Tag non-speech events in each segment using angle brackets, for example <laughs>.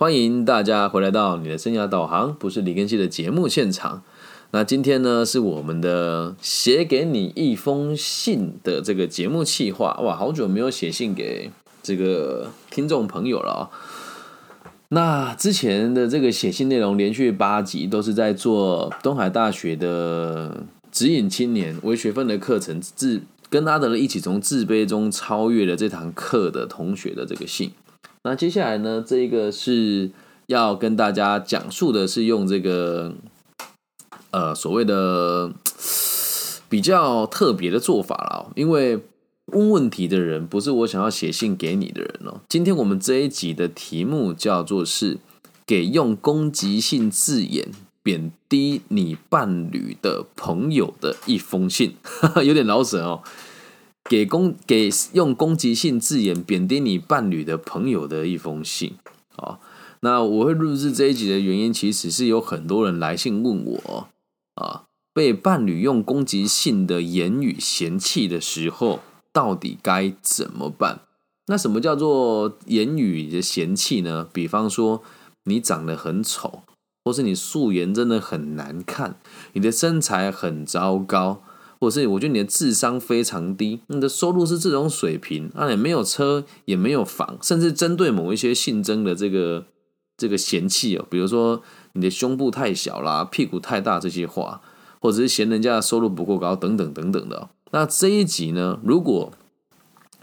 欢迎大家回来到你的生涯导航，不是李根熙的节目现场。那今天呢，是我们的写给你一封信的这个节目企划。哇，好久没有写信给这个听众朋友了啊。那之前的这个写信内容，连续八集都是在做东海大学的指引青年微学分的课程，自跟阿德勒一起从自卑中超越了这堂课的同学的这个信。那接下来呢，这个是要跟大家讲述的，是用这个呃所谓的比较特别的做法了。因为问问题的人不是我想要写信给你的人哦。今天我们这一集的题目叫做是给用攻击性字眼贬低你伴侣的朋友的一封信，<laughs> 有点老舍哦。给攻给用攻击性字眼贬低你伴侣的朋友的一封信啊，那我会录制这一集的原因，其实是有很多人来信问我啊，被伴侣用攻击性的言语嫌弃的时候，到底该怎么办？那什么叫做言语的嫌弃呢？比方说你长得很丑，或是你素颜真的很难看，你的身材很糟糕。或是我觉得你的智商非常低，你的收入是这种水平，啊，也没有车，也没有房，甚至针对某一些性征的这个这个嫌弃哦，比如说你的胸部太小啦，屁股太大这些话，或者是嫌人家的收入不够高等等等等的。那这一集呢，如果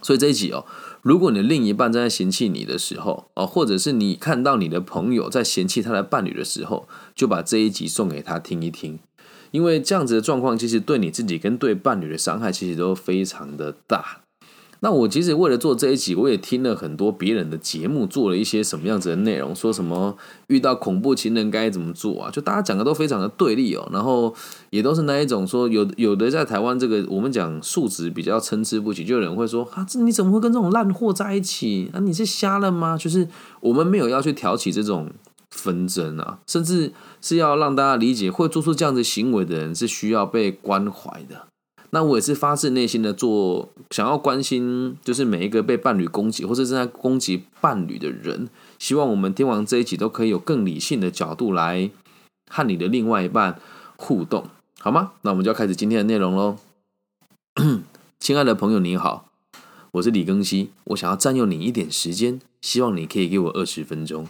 所以这一集哦，如果你的另一半正在嫌弃你的时候哦，或者是你看到你的朋友在嫌弃他的伴侣的时候，就把这一集送给他听一听。因为这样子的状况，其实对你自己跟对伴侣的伤害，其实都非常的大。那我其实为了做这一集，我也听了很多别人的节目，做了一些什么样子的内容，说什么遇到恐怖情人该怎么做啊？就大家讲的都非常的对立哦。然后也都是那一种说，有有的在台湾这个我们讲素质比较参差不齐，就有人会说啊，这你怎么会跟这种烂货在一起啊？你是瞎了吗？就是我们没有要去挑起这种。纷争啊，甚至是要让大家理解，会做出这样子行为的人是需要被关怀的。那我也是发自内心的做，想要关心，就是每一个被伴侣攻击或者正在攻击伴侣的人。希望我们听完这一集都可以有更理性的角度来和你的另外一半互动，好吗？那我们就要开始今天的内容喽。亲爱的朋友，你好，我是李庚希，我想要占用你一点时间，希望你可以给我二十分钟。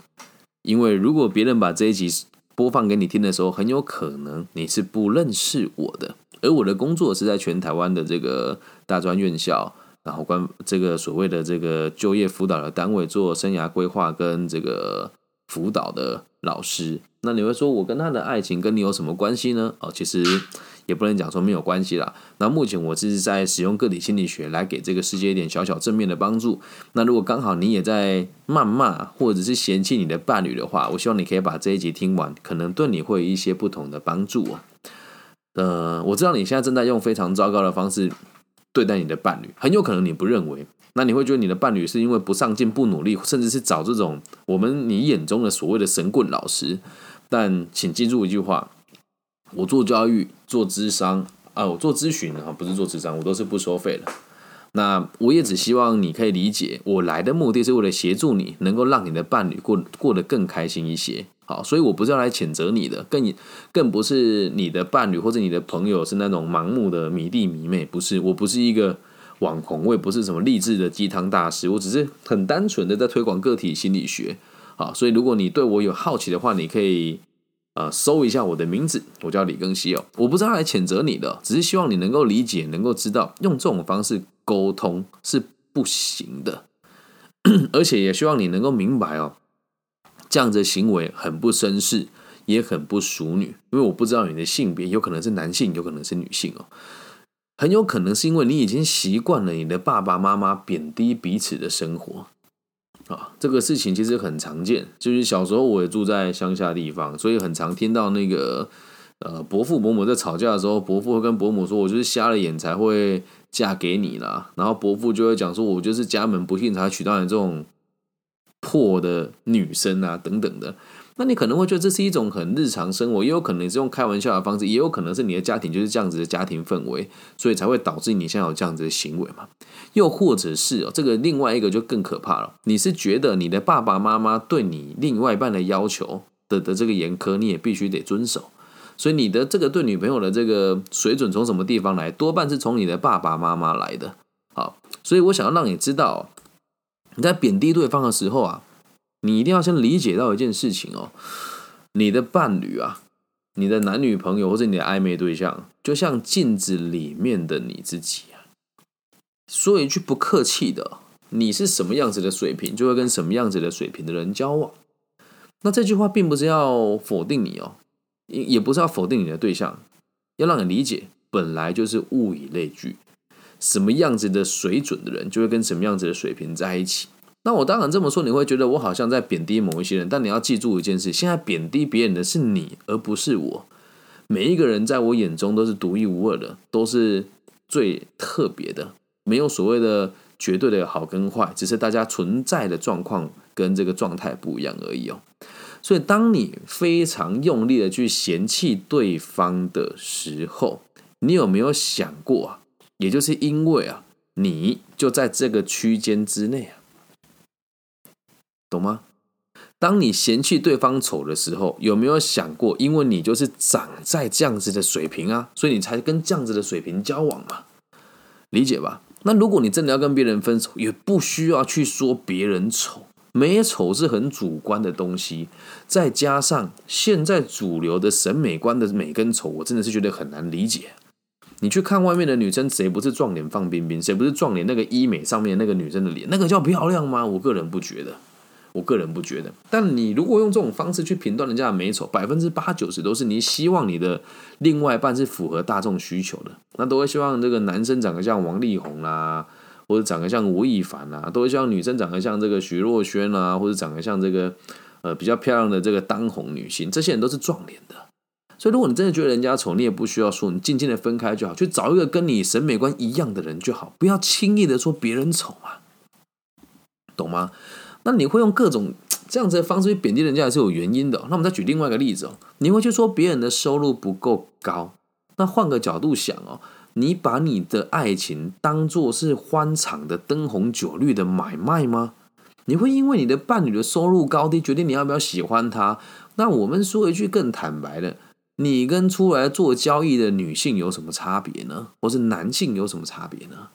因为如果别人把这一集播放给你听的时候，很有可能你是不认识我的，而我的工作是在全台湾的这个大专院校，然后关这个所谓的这个就业辅导的单位做生涯规划跟这个辅导的老师。那你会说我跟他的爱情跟你有什么关系呢？哦，其实。也不能讲说没有关系啦。那目前我是在使用个体心理学来给这个世界一点小小正面的帮助。那如果刚好你也在谩骂或者是嫌弃你的伴侣的话，我希望你可以把这一集听完，可能对你会有一些不同的帮助哦。呃，我知道你现在正在用非常糟糕的方式对待你的伴侣，很有可能你不认为，那你会觉得你的伴侣是因为不上进、不努力，甚至是找这种我们你眼中的所谓的神棍老师。但请记住一句话。我做教育、做智商啊，我做咨询啊，不是做智商，我都是不收费的。那我也只希望你可以理解，我来的目的是为了协助你，能够让你的伴侣过过得更开心一些。好，所以我不是要来谴责你的，更更不是你的伴侣或者你的朋友是那种盲目的迷弟迷妹，不是，我不是一个网红，我也不是什么励志的鸡汤大师，我只是很单纯的在推广个体心理学。好，所以如果你对我有好奇的话，你可以。呃，搜一下我的名字，我叫李庚希哦。我不是来谴责你的，只是希望你能够理解，能够知道用这种方式沟通是不行的，<coughs> 而且也希望你能够明白哦，这样的行为很不绅士，也很不淑女。因为我不知道你的性别，有可能是男性，有可能是女性哦，很有可能是因为你已经习惯了你的爸爸妈妈贬低彼此的生活。啊，这个事情其实很常见，就是小时候我也住在乡下地方，所以很常听到那个呃伯父伯母在吵架的时候，伯父会跟伯母说：“我就是瞎了眼才会嫁给你啦。”然后伯父就会讲说：“我就是家门不幸才娶到你这种破的女生啊，等等的。”那你可能会觉得这是一种很日常生活，也有可能是用开玩笑的方式，也有可能是你的家庭就是这样子的家庭氛围，所以才会导致你现在有这样子的行为嘛？又或者是哦，这个另外一个就更可怕了，你是觉得你的爸爸妈妈对你另外一半的要求的的这个严苛，你也必须得遵守，所以你的这个对女朋友的这个水准从什么地方来？多半是从你的爸爸妈妈来的。好，所以我想要让你知道，你在贬低对方的时候啊。你一定要先理解到一件事情哦，你的伴侣啊，你的男女朋友或者你的暧昧对象，就像镜子里面的你自己啊。说一句不客气的，你是什么样子的水平，就会跟什么样子的水平的人交往。那这句话并不是要否定你哦，也也不是要否定你的对象，要让你理解，本来就是物以类聚，什么样子的水准的人，就会跟什么样子的水平在一起。那我当然这么说，你会觉得我好像在贬低某一些人，但你要记住一件事：现在贬低别人的是你，而不是我。每一个人在我眼中都是独一无二的，都是最特别的，没有所谓的绝对的好跟坏，只是大家存在的状况跟这个状态不一样而已哦。所以，当你非常用力的去嫌弃对方的时候，你有没有想过啊？也就是因为啊，你就在这个区间之内啊。懂吗？当你嫌弃对方丑的时候，有没有想过，因为你就是长在这样子的水平啊，所以你才跟这样子的水平交往嘛？理解吧？那如果你真的要跟别人分手，也不需要去说别人丑，美丑是很主观的东西。再加上现在主流的审美观的美跟丑，我真的是觉得很难理解。你去看外面的女生，谁不是撞脸放冰冰？谁不是撞脸？那个医美上面那个女生的脸，那个叫漂亮吗？我个人不觉得。我个人不觉得，但你如果用这种方式去评断人家的美丑，百分之八九十都是你希望你的另外一半是符合大众需求的，那都会希望这个男生长得像王力宏啦，或者长得像吴亦凡啊，都会希望女生长得像这个徐若瑄啊，或者长得像这个呃比较漂亮的这个当红女星，这些人都是撞脸的。所以如果你真的觉得人家丑，你也不需要说，你静静的分开就好，去找一个跟你审美观一样的人就好，不要轻易的说别人丑嘛，懂吗？那你会用各种这样子的方式去贬低人家，也是有原因的。那我们再举另外一个例子哦，你会去说别人的收入不够高。那换个角度想哦，你把你的爱情当做是欢场的灯红酒绿的买卖吗？你会因为你的伴侣的收入高低决定你要不要喜欢他？那我们说一句更坦白的，你跟出来做交易的女性有什么差别呢？或是男性有什么差别呢？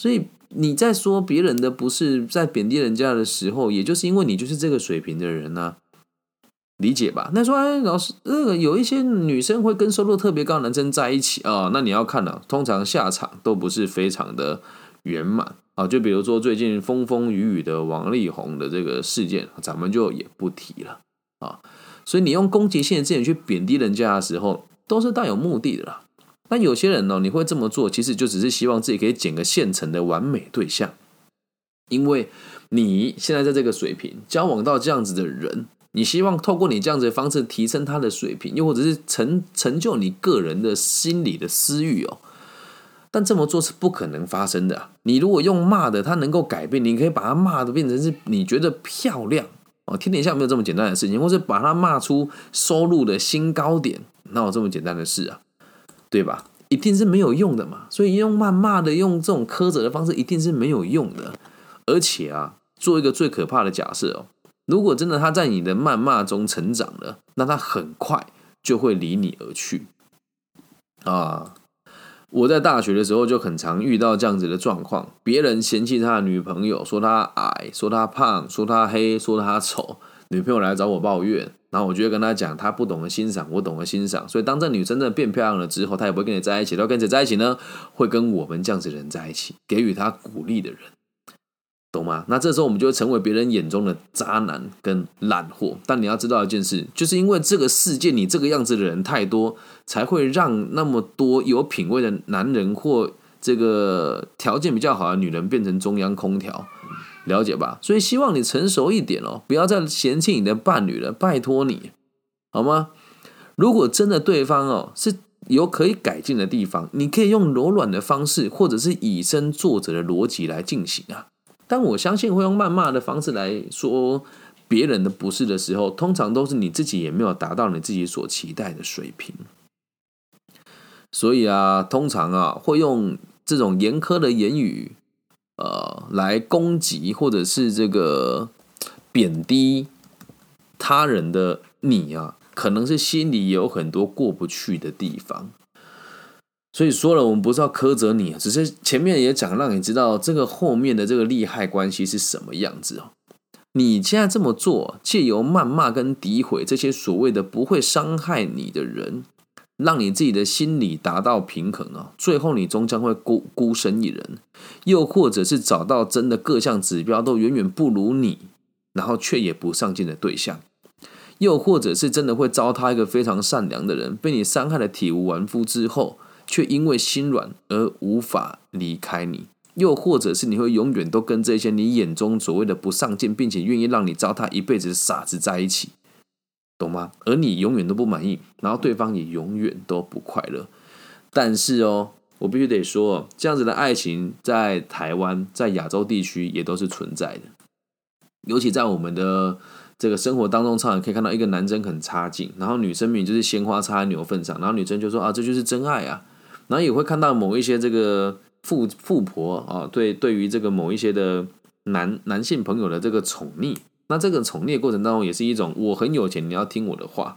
所以你在说别人的不是在贬低人家的时候，也就是因为你就是这个水平的人呢，理解吧？那说哎，老师，那个有一些女生会跟收入特别高的男生在一起啊，那你要看了，通常下场都不是非常的圆满啊。就比如说最近风风雨雨的王力宏的这个事件，咱们就也不提了啊。所以你用攻击性的字眼去贬低人家的时候，都是带有目的的啦。那有些人呢，你会这么做，其实就只是希望自己可以捡个现成的完美对象，因为你现在在这个水平交往到这样子的人，你希望透过你这样子的方式提升他的水平，又或者是成成就你个人的心理的私欲哦。但这么做是不可能发生的。你如果用骂的，他能够改变，你可以把他骂的变成是你觉得漂亮哦。天底下没有这么简单的事情，或是把他骂出收入的新高点，哪有这么简单的事啊？对吧？一定是没有用的嘛，所以用谩骂的、用这种苛责的方式，一定是没有用的。而且啊，做一个最可怕的假设哦，如果真的他在你的谩骂中成长了，那他很快就会离你而去啊！我在大学的时候就很常遇到这样子的状况，别人嫌弃他的女朋友，说他矮，说他胖，说他黑，说他丑，女朋友来找我抱怨。然后我就会跟他讲，他不懂得欣赏，我懂得欣赏。所以当这女生真的变漂亮了之后，他也不会跟你在一起，他跟谁在一起呢？会跟我们这样子的人在一起，给予他鼓励的人，懂吗？那这时候我们就会成为别人眼中的渣男跟烂货。但你要知道一件事，就是因为这个世界你这个样子的人太多，才会让那么多有品味的男人或这个条件比较好的女人变成中央空调。了解吧，所以希望你成熟一点哦，不要再嫌弃你的伴侣了，拜托你，好吗？如果真的对方哦是有可以改进的地方，你可以用柔软的方式，或者是以身作则的逻辑来进行啊。但我相信会用谩骂的方式来说别人的不是的时候，通常都是你自己也没有达到你自己所期待的水平。所以啊，通常啊，会用这种严苛的言语，呃，来攻击或者是这个贬低他人的你啊，可能是心里有很多过不去的地方。所以说了，我们不是要苛责你，只是前面也讲，让你知道这个后面的这个利害关系是什么样子哦。你现在这么做，借由谩骂跟诋毁这些所谓的不会伤害你的人。让你自己的心理达到平衡啊，最后你终将会孤孤身一人，又或者是找到真的各项指标都远远不如你，然后却也不上进的对象，又或者是真的会糟蹋一个非常善良的人，被你伤害的体无完肤之后，却因为心软而无法离开你，又或者是你会永远都跟这些你眼中所谓的不上进，并且愿意让你糟蹋一辈子的傻子在一起。懂吗？而你永远都不满意，然后对方也永远都不快乐。但是哦，我必须得说，这样子的爱情在台湾、在亚洲地区也都是存在的。尤其在我们的这个生活当中，常常可以看到一个男生很差劲，然后女生明就是鲜花插在牛粪上，然后女生就说啊，这就是真爱啊。然后也会看到某一些这个富富婆啊，对对于这个某一些的男男性朋友的这个宠溺。那这个宠溺过程当中，也是一种我很有钱，你要听我的话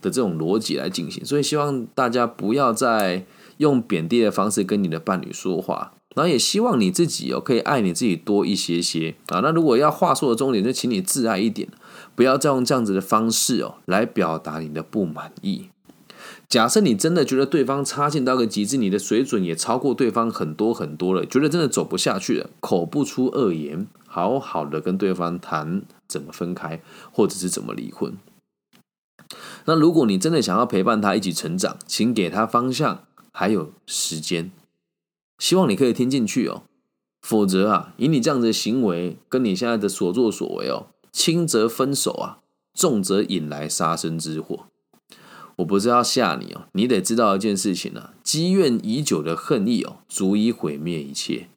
的这种逻辑来进行。所以希望大家不要再用贬低的方式跟你的伴侣说话，然后也希望你自己哦可以爱你自己多一些些啊。那如果要话说的重点，就请你自爱一点，不要再用这样子的方式哦来表达你的不满意。假设你真的觉得对方差劲到个极致，你的水准也超过对方很多很多了，觉得真的走不下去了，口不出恶言。好好的跟对方谈怎么分开，或者是怎么离婚。那如果你真的想要陪伴他一起成长，请给他方向，还有时间。希望你可以听进去哦，否则啊，以你这样的行为，跟你现在的所作所为哦，轻则分手啊，重则引来杀身之祸。我不是要吓你哦，你得知道一件事情啊，积怨已久的恨意哦，足以毁灭一切。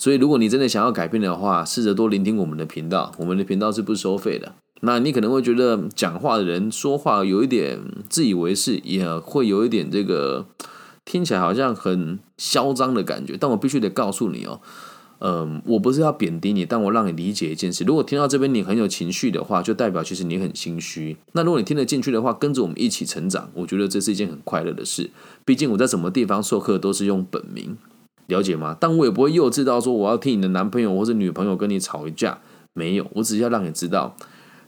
所以，如果你真的想要改变的话，试着多聆听我们的频道。我们的频道是不收费的。那你可能会觉得讲话的人说话有一点自以为是，也会有一点这个听起来好像很嚣张的感觉。但我必须得告诉你哦，嗯，我不是要贬低你，但我让你理解一件事：如果听到这边你很有情绪的话，就代表其实你很心虚。那如果你听得进去的话，跟着我们一起成长，我觉得这是一件很快乐的事。毕竟我在什么地方授课都是用本名。了解吗？但我也不会幼稚到说我要替你的男朋友或者女朋友跟你吵一架，没有，我只是要让你知道，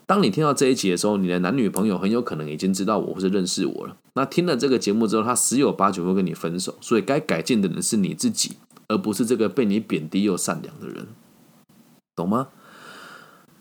当你听到这一集的时候，你的男女朋友很有可能已经知道我或者认识我了。那听了这个节目之后，他十有八九会跟你分手，所以该改进的人是你自己，而不是这个被你贬低又善良的人，懂吗？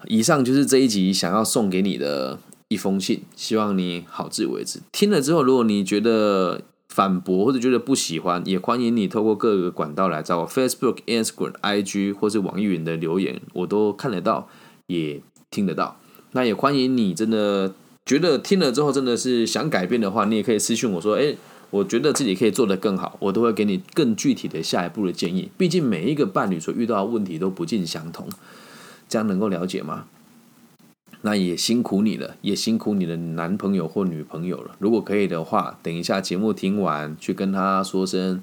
以上就是这一集想要送给你的一封信，希望你好自为之。听了之后，如果你觉得，反驳或者觉得不喜欢，也欢迎你透过各个管道来找我，Facebook、Instagram、IG 或是网易云的留言，我都看得到，也听得到。那也欢迎你真的觉得听了之后真的是想改变的话，你也可以私信我说，哎，我觉得自己可以做得更好，我都会给你更具体的下一步的建议。毕竟每一个伴侣所遇到的问题都不尽相同，这样能够了解吗？那也辛苦你了，也辛苦你的男朋友或女朋友了。如果可以的话，等一下节目听完，去跟他说声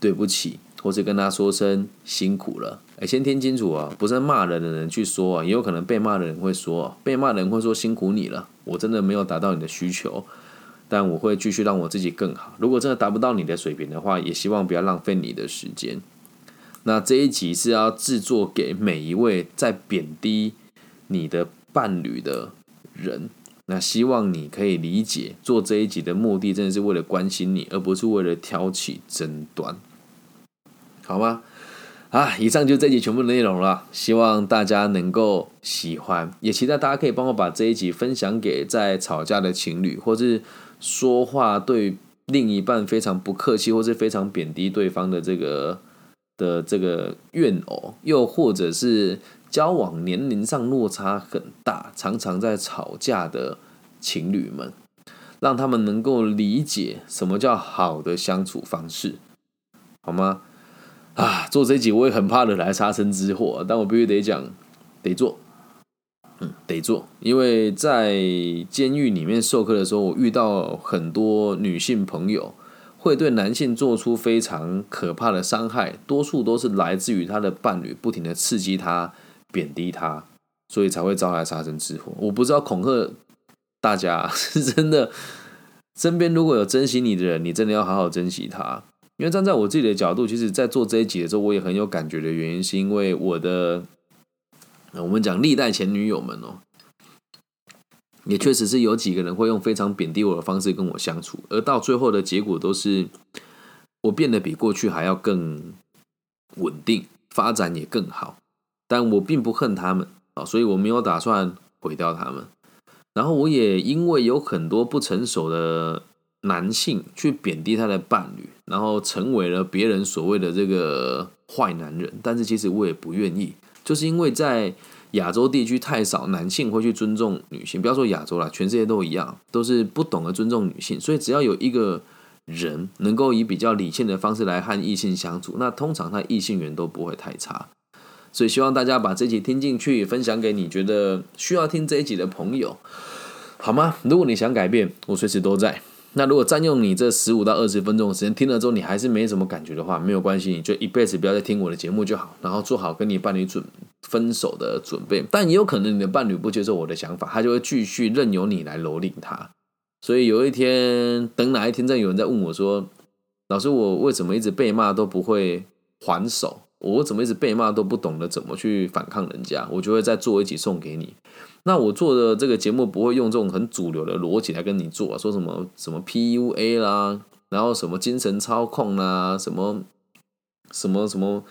对不起，或是跟他说声辛苦了。哎，先听清楚啊，不是骂人的人去说啊，也有可能被骂的人会说，被骂的人会说辛苦你了。我真的没有达到你的需求，但我会继续让我自己更好。如果真的达不到你的水平的话，也希望不要浪费你的时间。那这一集是要制作给每一位在贬低你的。伴侣的人，那希望你可以理解，做这一集的目的真的是为了关心你，而不是为了挑起争端，好吗？啊，以上就这集全部的内容了，希望大家能够喜欢，也期待大家可以帮我把这一集分享给在吵架的情侣，或是说话对另一半非常不客气，或是非常贬低对方的这个的这个怨偶，又或者是。交往年龄上落差很大，常常在吵架的情侣们，让他们能够理解什么叫好的相处方式，好吗？啊，做这集我也很怕惹来杀身之祸，但我必须得讲，得做。嗯，得做，因为在监狱里面授课的时候，我遇到很多女性朋友会对男性做出非常可怕的伤害，多数都是来自于他的伴侣不停的刺激他、贬低他，所以才会招来杀身之祸。我不知道恐吓大家 <laughs> 是真的，身边如果有珍惜你的人，你真的要好好珍惜他。因为站在我自己的角度，其实，在做这一集的时候，我也很有感觉的原因，是因为我的。我们讲历代前女友们哦，也确实是有几个人会用非常贬低我的方式跟我相处，而到最后的结果都是我变得比过去还要更稳定，发展也更好。但我并不恨他们啊，所以我没有打算毁掉他们。然后我也因为有很多不成熟的男性去贬低他的伴侣，然后成为了别人所谓的这个坏男人。但是其实我也不愿意。就是因为在亚洲地区太少男性会去尊重女性，不要说亚洲了，全世界都一样，都是不懂得尊重女性。所以只要有一个人能够以比较理性的方式来和异性相处，那通常他异性缘都不会太差。所以希望大家把这集听进去，分享给你觉得需要听这一集的朋友，好吗？如果你想改变，我随时都在。那如果占用你这十五到二十分钟的时间，听了之后你还是没什么感觉的话，没有关系，你就一辈子不要再听我的节目就好，然后做好跟你伴侣准分手的准备。但也有可能你的伴侣不接受我的想法，他就会继续任由你来蹂躏他。所以有一天，等哪一天再有人在问我说：“老师，我为什么一直被骂都不会还手？我怎么一直被骂都不懂得怎么去反抗人家？”我就会再做一集送给你。那我做的这个节目不会用这种很主流的逻辑来跟你做，说什么什么 PUA 啦，然后什么精神操控啦，什么什么什么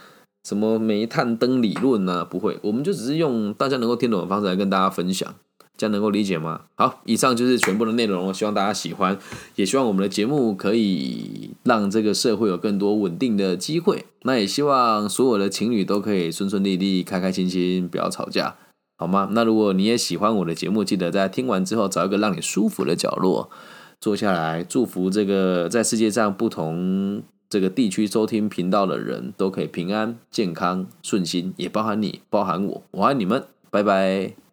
什么煤炭灯理论呐，不会，我们就只是用大家能够听懂的方式来跟大家分享，这样能够理解吗？好，以上就是全部的内容，我希望大家喜欢，也希望我们的节目可以让这个社会有更多稳定的机会，那也希望所有的情侣都可以顺顺利利、开开心心，不要吵架。好吗？那如果你也喜欢我的节目，记得在听完之后找一个让你舒服的角落坐下来，祝福这个在世界上不同这个地区收听频道的人都可以平安、健康、顺心，也包含你，包含我，我爱你们，拜拜。